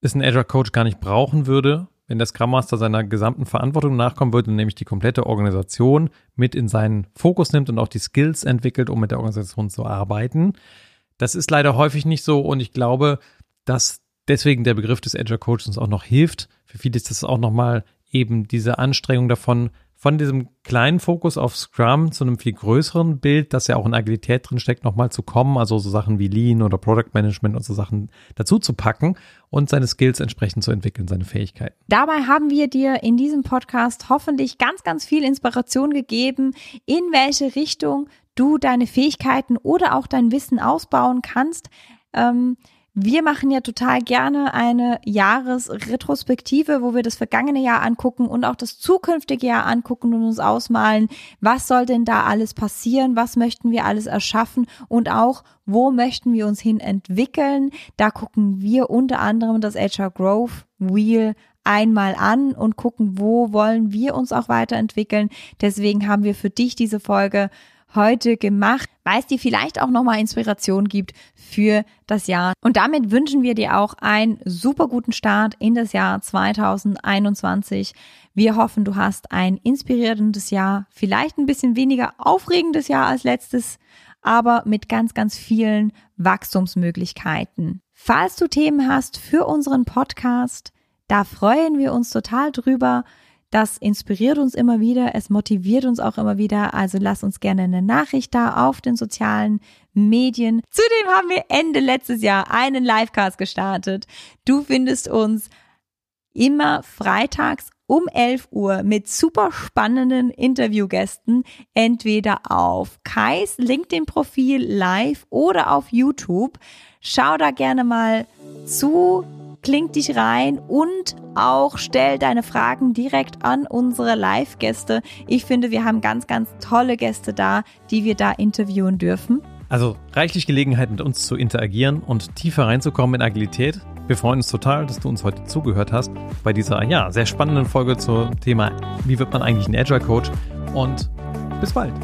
es ein Azure Coach gar nicht brauchen würde, wenn der Scrum Master seiner gesamten Verantwortung nachkommen würde, nämlich die komplette Organisation mit in seinen Fokus nimmt und auch die Skills entwickelt, um mit der Organisation zu arbeiten. Das ist leider häufig nicht so und ich glaube, dass deswegen der Begriff des Agile Coach uns auch noch hilft. Für viele ist das auch nochmal eben diese Anstrengung davon, von diesem kleinen Fokus auf Scrum zu einem viel größeren Bild, das ja auch in Agilität drin steckt, nochmal zu kommen, also so Sachen wie Lean oder Product Management und so Sachen dazu zu packen und seine Skills entsprechend zu entwickeln, seine Fähigkeiten. Dabei haben wir dir in diesem Podcast hoffentlich ganz, ganz viel Inspiration gegeben, in welche Richtung du deine Fähigkeiten oder auch dein Wissen ausbauen kannst. Ähm, wir machen ja total gerne eine Jahresretrospektive, wo wir das vergangene Jahr angucken und auch das zukünftige Jahr angucken und uns ausmalen, was soll denn da alles passieren, was möchten wir alles erschaffen und auch, wo möchten wir uns hin entwickeln. Da gucken wir unter anderem das HR Growth Wheel einmal an und gucken, wo wollen wir uns auch weiterentwickeln. Deswegen haben wir für dich diese Folge heute gemacht, weil es dir vielleicht auch nochmal Inspiration gibt für das Jahr. Und damit wünschen wir dir auch einen super guten Start in das Jahr 2021. Wir hoffen, du hast ein inspirierendes Jahr, vielleicht ein bisschen weniger aufregendes Jahr als letztes, aber mit ganz, ganz vielen Wachstumsmöglichkeiten. Falls du Themen hast für unseren Podcast, da freuen wir uns total drüber Das inspiriert uns immer wieder, es motiviert uns auch immer wieder. Also lass uns gerne eine Nachricht da auf den sozialen Medien. Zudem haben wir Ende letztes Jahr einen Livecast gestartet. Du findest uns immer freitags um 11 Uhr mit super spannenden Interviewgästen, entweder auf Kais LinkedIn-Profil live oder auf YouTube. Schau da gerne mal zu, kling dich rein und auch stell deine Fragen direkt an unsere Live-Gäste. Ich finde, wir haben ganz, ganz tolle Gäste da, die wir da interviewen dürfen. Also reichlich Gelegenheit mit uns zu interagieren und tiefer reinzukommen in Agilität. Wir freuen uns total, dass du uns heute zugehört hast bei dieser ja, sehr spannenden Folge zum Thema, wie wird man eigentlich ein Agile Coach und bis bald.